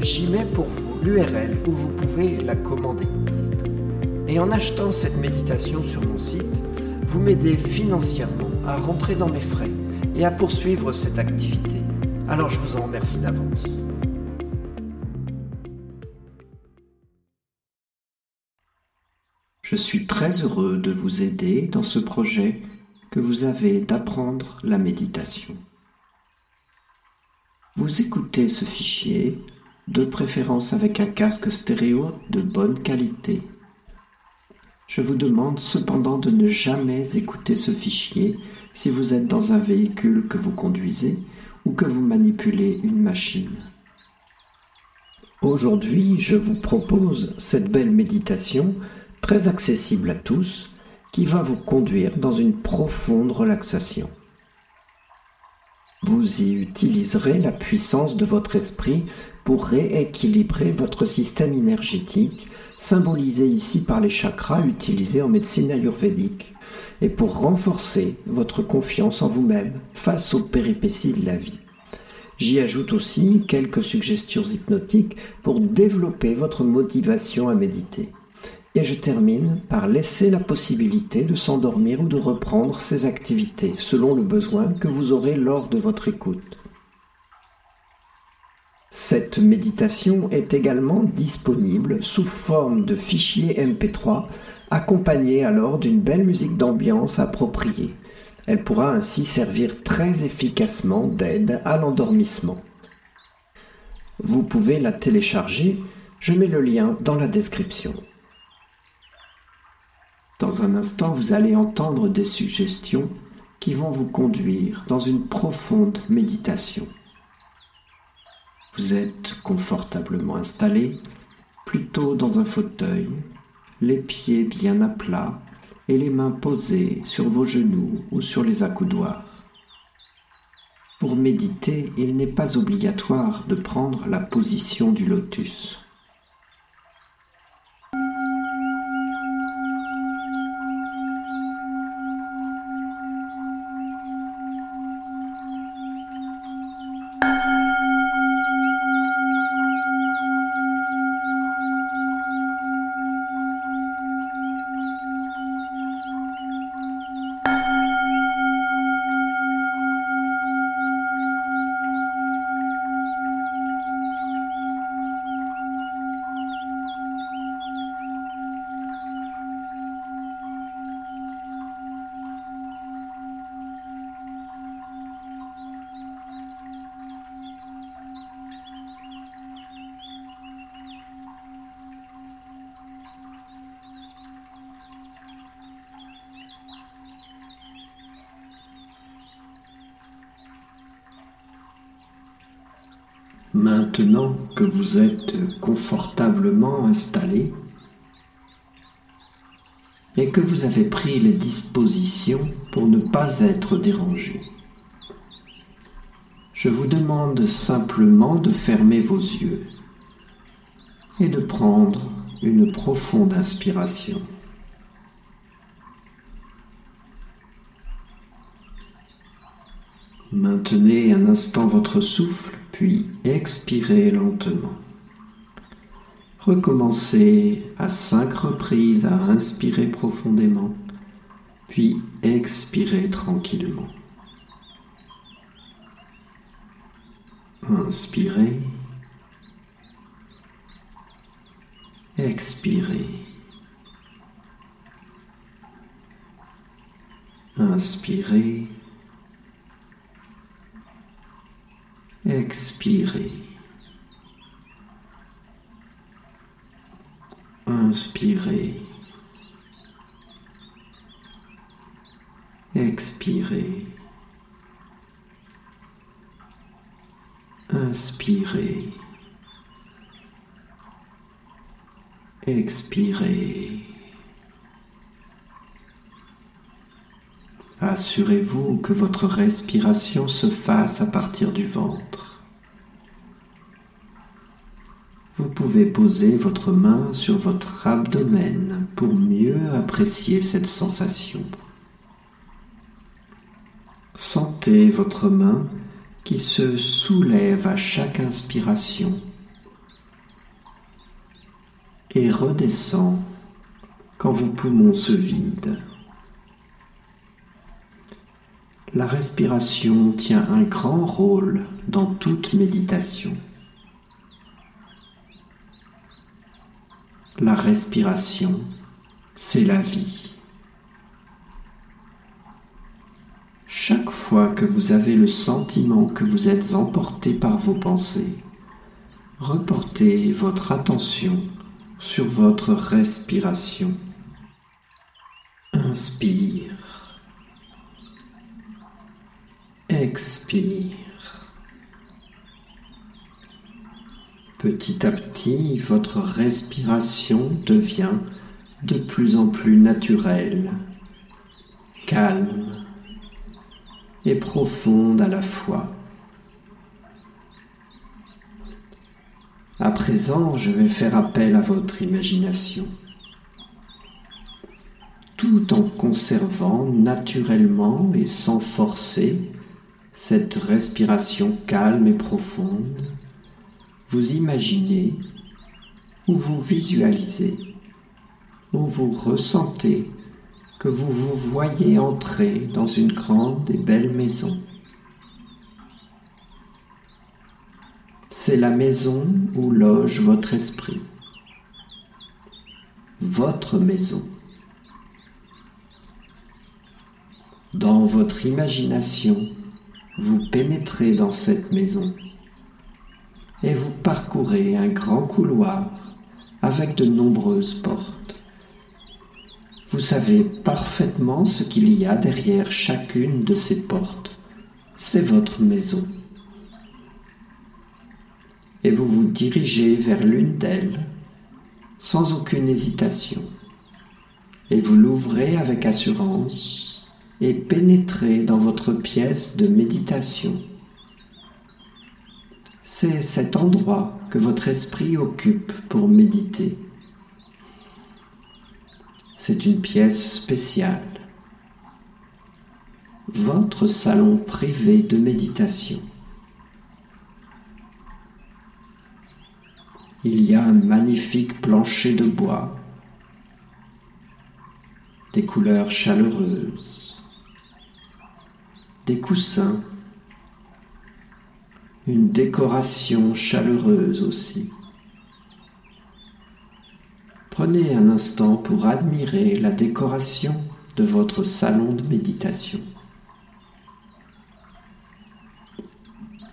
j'y mets pour vous l'URL où vous pouvez la commander. Et en achetant cette méditation sur mon site, vous m'aidez financièrement à rentrer dans mes frais et à poursuivre cette activité. Alors je vous en remercie d'avance. Je suis très heureux de vous aider dans ce projet que vous avez d'apprendre la méditation. Vous écoutez ce fichier de préférence avec un casque stéréo de bonne qualité. Je vous demande cependant de ne jamais écouter ce fichier si vous êtes dans un véhicule que vous conduisez ou que vous manipulez une machine. Aujourd'hui, je vous propose cette belle méditation très accessible à tous qui va vous conduire dans une profonde relaxation. Vous y utiliserez la puissance de votre esprit pour rééquilibrer votre système énergétique, symbolisé ici par les chakras utilisés en médecine ayurvédique, et pour renforcer votre confiance en vous-même face aux péripéties de la vie. J'y ajoute aussi quelques suggestions hypnotiques pour développer votre motivation à méditer. Et je termine par laisser la possibilité de s'endormir ou de reprendre ses activités selon le besoin que vous aurez lors de votre écoute. Cette méditation est également disponible sous forme de fichier MP3 accompagné alors d'une belle musique d'ambiance appropriée. Elle pourra ainsi servir très efficacement d'aide à l'endormissement. Vous pouvez la télécharger, je mets le lien dans la description. Dans un instant, vous allez entendre des suggestions qui vont vous conduire dans une profonde méditation. Vous êtes confortablement installé, plutôt dans un fauteuil, les pieds bien à plat et les mains posées sur vos genoux ou sur les accoudoirs. Pour méditer, il n'est pas obligatoire de prendre la position du lotus. Maintenant que vous êtes confortablement installé et que vous avez pris les dispositions pour ne pas être dérangé, je vous demande simplement de fermer vos yeux et de prendre une profonde inspiration. Maintenez un instant votre souffle, puis expirez lentement. Recommencez à cinq reprises à inspirer profondément, puis expirez tranquillement. Inspirez. Expirez. Inspirez. Expirez. Inspirez. Expirez. Inspirez. Expirez. Assurez-vous que votre respiration se fasse à partir du ventre. Vous pouvez poser votre main sur votre abdomen pour mieux apprécier cette sensation. Sentez votre main qui se soulève à chaque inspiration et redescend quand vos poumons se vident. La respiration tient un grand rôle dans toute méditation. La respiration, c'est la vie. Chaque fois que vous avez le sentiment que vous êtes emporté par vos pensées, reportez votre attention sur votre respiration. Inspire. Expire. Petit à petit, votre respiration devient de plus en plus naturelle, calme et profonde à la fois. À présent, je vais faire appel à votre imagination, tout en conservant naturellement et sans forcer cette respiration calme et profonde. Vous imaginez ou vous visualisez ou vous ressentez que vous vous voyez entrer dans une grande et belle maison. C'est la maison où loge votre esprit, votre maison. Dans votre imagination, vous pénétrez dans cette maison et vous parcourez un grand couloir avec de nombreuses portes. Vous savez parfaitement ce qu'il y a derrière chacune de ces portes. C'est votre maison et vous vous dirigez vers l'une d'elles sans aucune hésitation. Et vous l'ouvrez avec assurance et pénétrez dans votre pièce de méditation. C'est cet endroit que votre esprit occupe pour méditer. C'est une pièce spéciale, votre salon privé de méditation. il y a un magnifique plancher de bois, des couleurs chaleureuses, des coussins, une décoration chaleureuse aussi. Prenez un instant pour admirer la décoration de votre salon de méditation.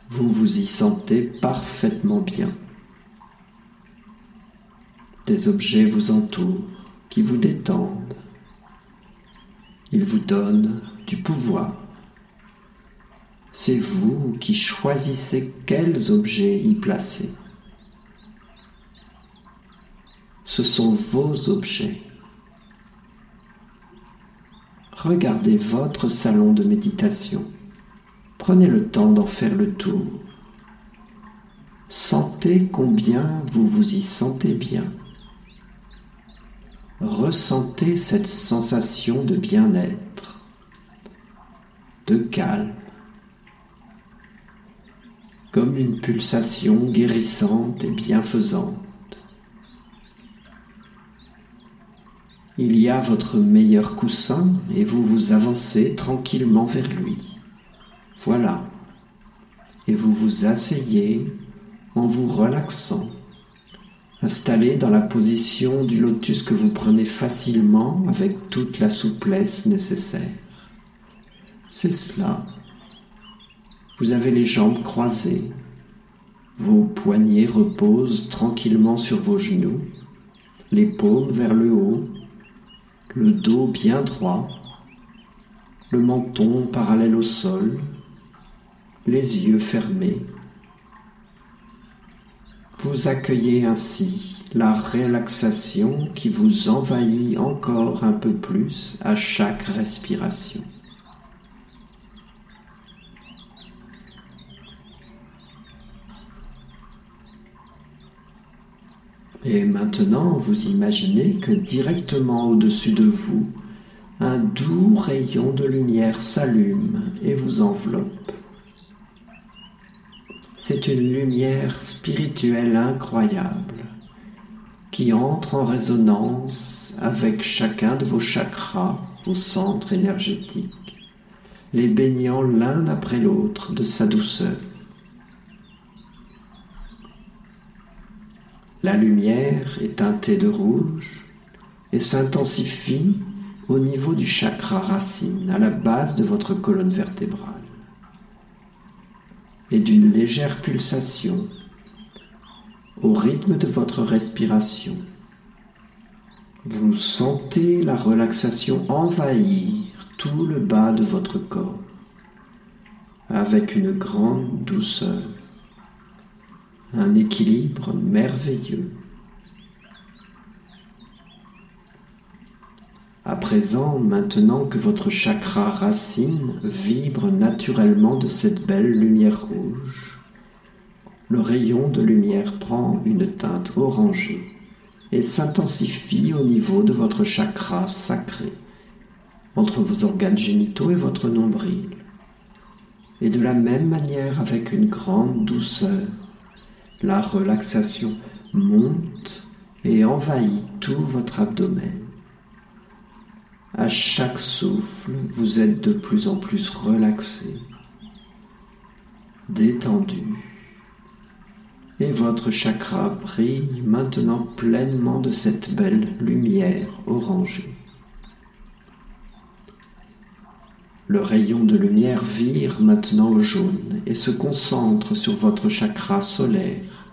Vous vous y sentez parfaitement bien. Des objets vous entourent, qui vous détendent. Ils vous donnent du pouvoir. C'est vous qui choisissez quels objets y placer. Ce sont vos objets. Regardez votre salon de méditation. Prenez le temps d'en faire le tour. Sentez combien vous vous y sentez bien Ressentez cette sensation de bien-être, de calme, comme une pulsation guérissante et bienfaisante. Il y a votre meilleur coussin et vous vous avancez tranquillement vers lui. Voilà. Et vous vous asseyez en vous relaxant, installé dans la position du lotus que vous prenez facilement avec toute la souplesse nécessaire. C'est cela. Vous avez les jambes croisées, vos poignets reposent tranquillement sur vos genoux, les paumes vers le haut, le dos bien droit, le menton parallèle au sol, les yeux fermés. Vous accueillez ainsi la relaxation qui vous envahit encore un peu plus à chaque respiration. Et maintenant, vous imaginez que directement au-dessus de vous, un doux rayon de lumière s'allume et vous enveloppe. C'est une lumière spirituelle incroyable qui entre en résonance avec chacun de vos chakras, vos centres énergétiques, les baignant l'un après l'autre de sa douceur. La lumière est teintée de rouge et s'intensifie au niveau du chakra racine, à la base de votre colonne vertébrale, et d'une légère pulsation au rythme de votre respiration. Vous sentez la relaxation envahir tout le bas de votre corps avec une grande douceur un équilibre merveilleux. À présent, maintenant que votre chakra racine vibre naturellement de cette belle lumière rouge, le rayon de lumière prend une teinte orangée et s'intensifie au niveau de votre chakra sacré, entre vos organes génitaux et votre nombril. Et de la même manière avec une grande douceur, la relaxation monte et envahit tout votre abdomen. À chaque souffle, vous êtes de plus en plus relaxé, détendu, et votre chakra brille maintenant pleinement de cette belle lumière orangée. Le rayon de lumière vire maintenant au jaune et se concentre sur votre chakra solaire,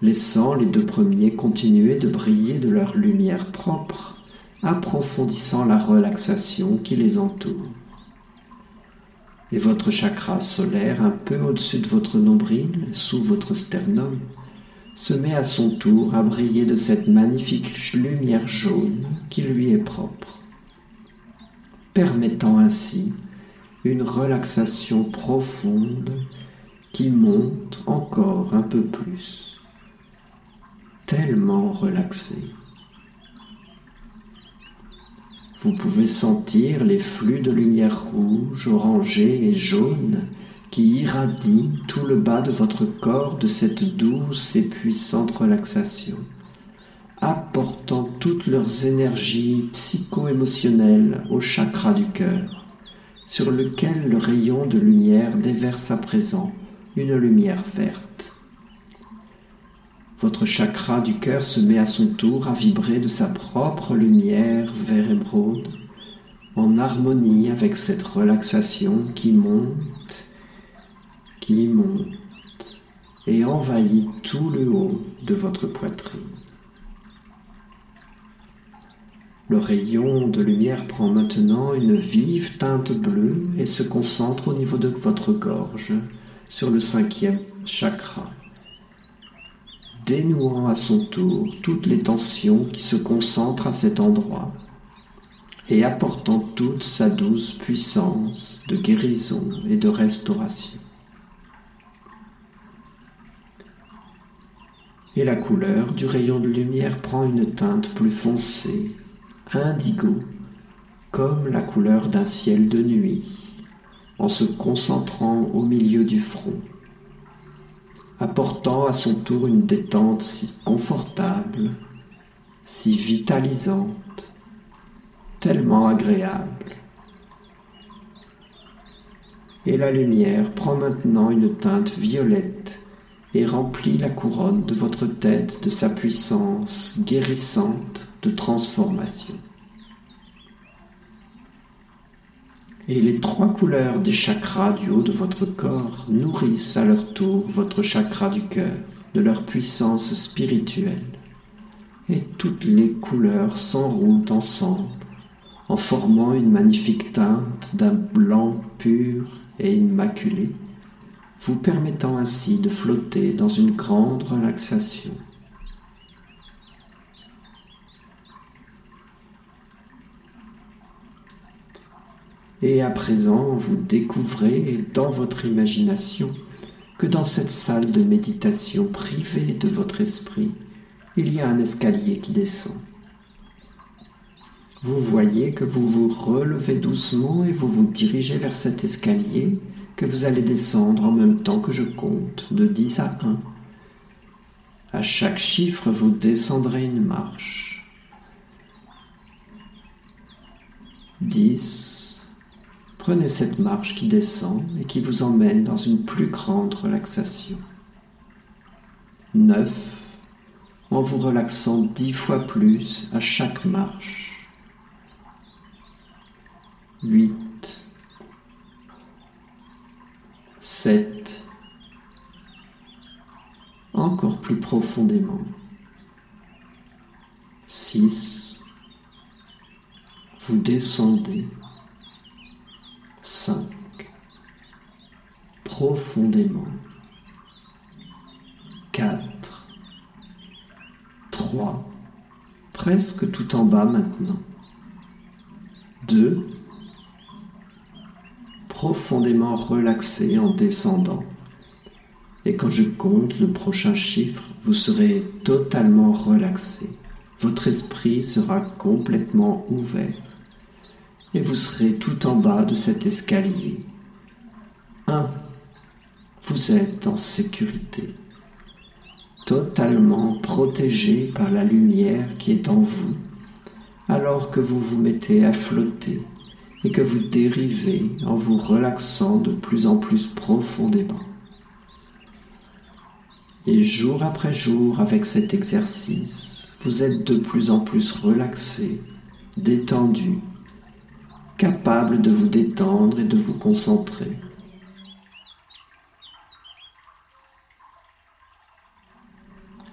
laissant les deux premiers continuer de briller de leur lumière propre, approfondissant la relaxation qui les entoure. Et votre chakra solaire, un peu au-dessus de votre nombril, sous votre sternum, se met à son tour à briller de cette magnifique lumière jaune qui lui est propre, permettant ainsi une relaxation profonde qui monte encore un peu plus, tellement relaxé. Vous pouvez sentir les flux de lumière rouge, orangée et jaune qui irradient tout le bas de votre corps de cette douce et puissante relaxation, apportant toutes leurs énergies psycho-émotionnelles au chakra du cœur sur lequel le rayon de lumière déverse à présent une lumière verte. Votre chakra du cœur se met à son tour à vibrer de sa propre lumière vert émeraude, en harmonie avec cette relaxation qui monte, qui monte et envahit tout le haut de votre poitrine. Le rayon de lumière prend maintenant une vive teinte bleue et se concentre au niveau de votre gorge, sur le cinquième chakra, dénouant à son tour toutes les tensions qui se concentrent à cet endroit et apportant toute sa douce puissance de guérison et de restauration. Et la couleur du rayon de lumière prend une teinte plus foncée indigo, comme la couleur d'un ciel de nuit, en se concentrant au milieu du front, apportant à son tour une détente si confortable, si vitalisante, tellement agréable. Et la lumière prend maintenant une teinte violette et remplit la couronne de votre tête de sa puissance guérissante de transformation. Et les trois couleurs des chakras du haut de votre corps nourrissent à leur tour votre chakra du cœur de leur puissance spirituelle. Et toutes les couleurs s'enroulent ensemble en formant une magnifique teinte d'un blanc pur et immaculé vous permettant ainsi de flotter dans une grande relaxation. Et à présent, vous découvrez dans votre imagination que dans cette salle de méditation privée de votre esprit, il y a un escalier qui descend. Vous voyez que vous vous relevez doucement et vous vous dirigez vers cet escalier que vous allez descendre en même temps que je compte de 10 à 1. À chaque chiffre, vous descendrez une marche. 10. Prenez cette marche qui descend et qui vous emmène dans une plus grande relaxation. 9. En vous relaxant dix fois plus à chaque marche. 8. 7. Encore plus profondément. 6. Vous descendez. 5. Profondément. 4. 3. Presque tout en bas maintenant. 2 profondément relaxé en descendant. Et quand je compte le prochain chiffre, vous serez totalement relaxé. Votre esprit sera complètement ouvert. Et vous serez tout en bas de cet escalier. 1. Vous êtes en sécurité. Totalement protégé par la lumière qui est en vous, alors que vous vous mettez à flotter et que vous dérivez en vous relaxant de plus en plus profondément. Et jour après jour, avec cet exercice, vous êtes de plus en plus relaxé, détendu, capable de vous détendre et de vous concentrer.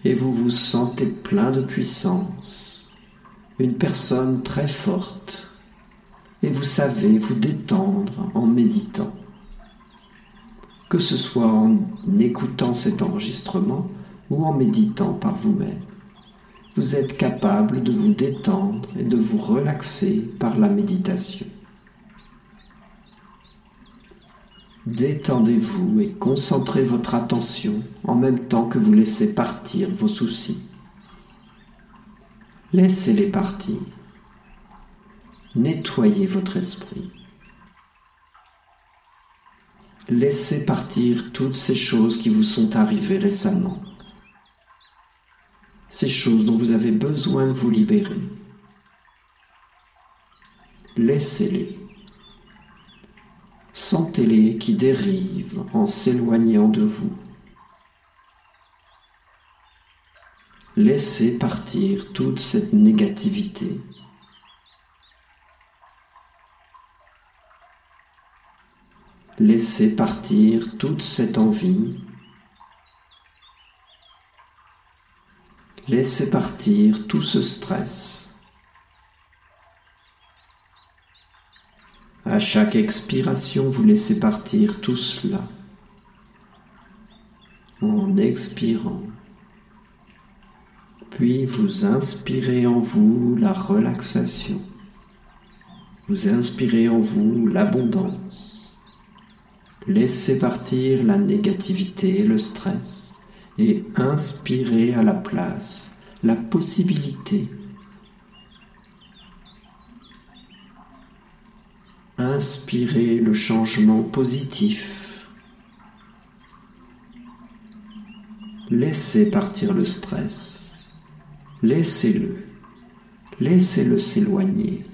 Et vous vous sentez plein de puissance, une personne très forte et vous savez vous détendre en méditant. Que ce soit en écoutant cet enregistrement ou en méditant par vous-même, vous êtes capable de vous détendre et de vous relaxer par la méditation. Détendez-vous et concentrez votre attention en même temps que vous laissez partir vos soucis. Laissez-les partir. Nettoyez votre esprit. Laissez partir toutes ces choses qui vous sont arrivées récemment, ces choses dont vous avez besoin de vous libérer. Laissez-les. Sentez-les qui dérivent en s'éloignant de vous. Laissez partir toute cette négativité. Laissez partir toute cette envie. Laissez partir tout ce stress. À chaque expiration, vous laissez partir tout cela. En expirant. Puis vous inspirez en vous la relaxation. Vous inspirez en vous l'abondance. Laissez partir la négativité et le stress et inspirez à la place la possibilité Inspirez le changement positif. Laissez partir le stress. Laissez-le. Laissez-le s'éloigner.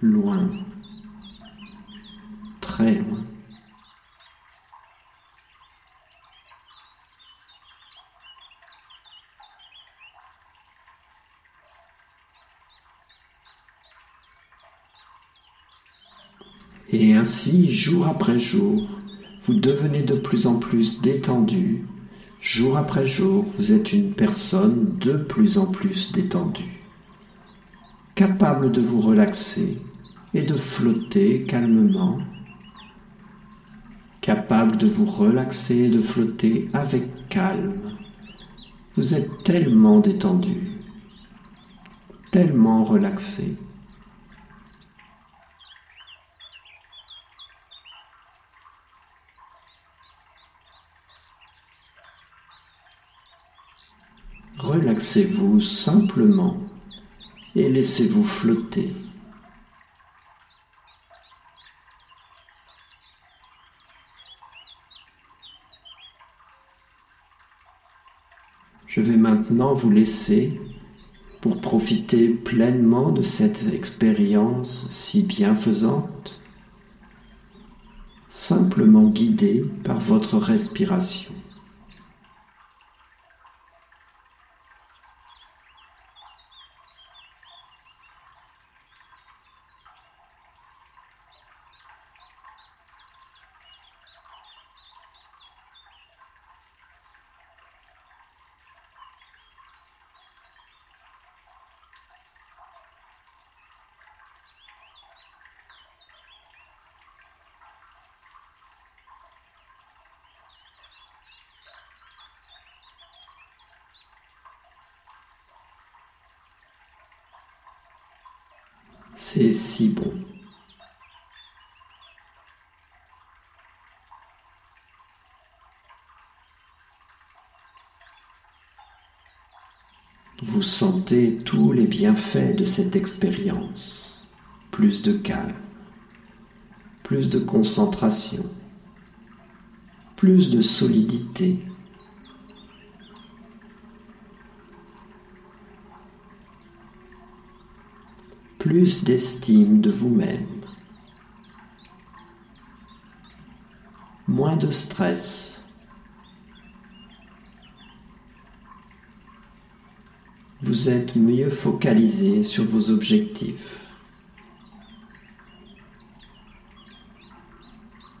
Loin. Très loin. Et ainsi, jour après jour, vous devenez de plus en plus détendu. Jour après jour, vous êtes une personne de plus en plus détendue, capable de vous relaxer et de flotter calmement, capable de vous relaxer et de flotter avec calme. Vous êtes tellement détendu, tellement relaxé. Relaxez-vous simplement et laissez-vous flotter. Je vais maintenant vous laisser pour profiter pleinement de cette expérience si bienfaisante, simplement guidé par votre respiration. C'est si bon. Vous sentez tous les bienfaits de cette expérience. Plus de calme, plus de concentration, plus de solidité, plus d'estime de vous-même, moins de stress, vous êtes mieux focalisé sur vos objectifs,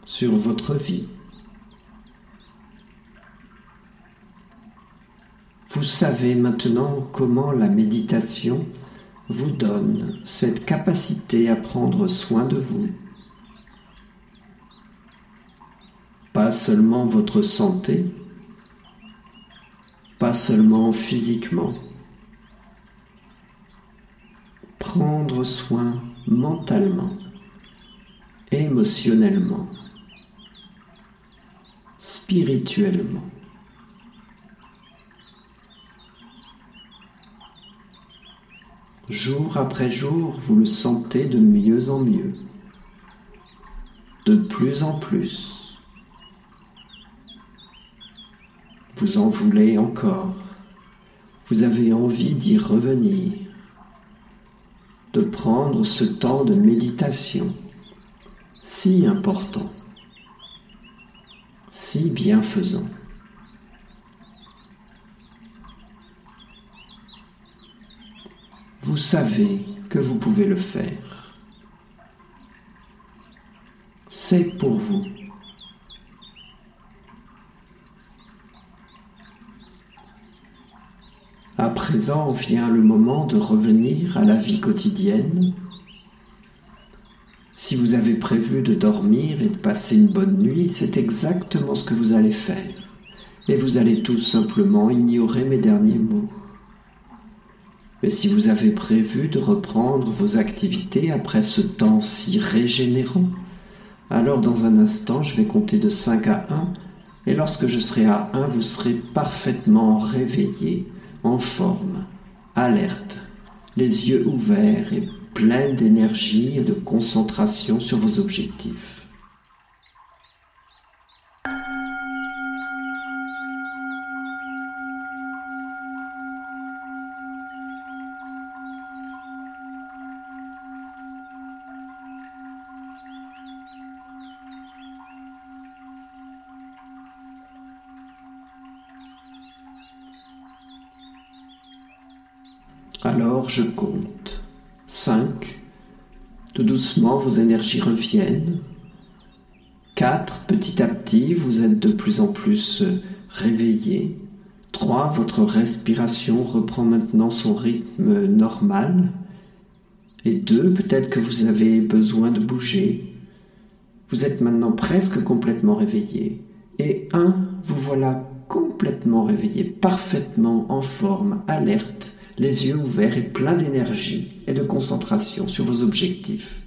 sur votre vie. Vous savez maintenant comment la méditation vous donne cette capacité à prendre soin de vous. Pas seulement votre santé, pas seulement physiquement. Prendre soin mentalement, émotionnellement, spirituellement. Jour après jour, vous le sentez de mieux en mieux, de plus en plus. Vous en voulez encore, vous avez envie d'y revenir, de prendre ce temps de méditation si important, si bienfaisant. Vous savez que vous pouvez le faire. C'est pour vous. À présent vient le moment de revenir à la vie quotidienne. Si vous avez prévu de dormir et de passer une bonne nuit, c'est exactement ce que vous allez faire. Et vous allez tout simplement ignorer mes derniers mots. Mais si vous avez prévu de reprendre vos activités après ce temps si régénérant, alors dans un instant, je vais compter de 5 à 1, et lorsque je serai à 1, vous serez parfaitement réveillé, en forme, alerte, les yeux ouverts et pleine d'énergie et de concentration sur vos objectifs. Alors je compte. 5. Tout doucement, vos énergies reviennent. 4. Petit à petit, vous êtes de plus en plus réveillé. 3. Votre respiration reprend maintenant son rythme normal. Et 2. Peut-être que vous avez besoin de bouger. Vous êtes maintenant presque complètement réveillé. Et 1. Vous voilà complètement réveillé, parfaitement en forme, alerte les yeux ouverts et pleins d'énergie et de concentration sur vos objectifs.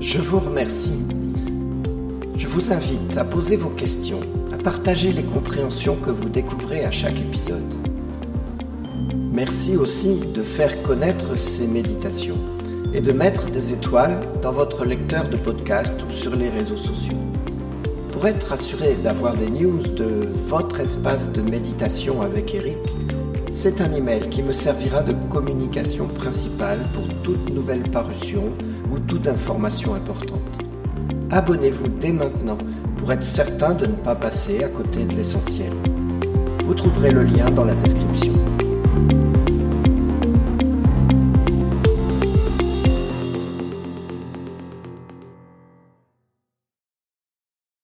Je vous remercie. Je vous invite à poser vos questions, à partager les compréhensions que vous découvrez à chaque épisode. Merci aussi de faire connaître ces méditations et de mettre des étoiles dans votre lecteur de podcast ou sur les réseaux sociaux. Pour être assuré d'avoir des news de votre espace de méditation avec Eric, c'est un email qui me servira de communication principale pour toute nouvelle parution ou toute information importante. Abonnez-vous dès maintenant pour être certain de ne pas passer à côté de l'essentiel. Vous trouverez le lien dans la description.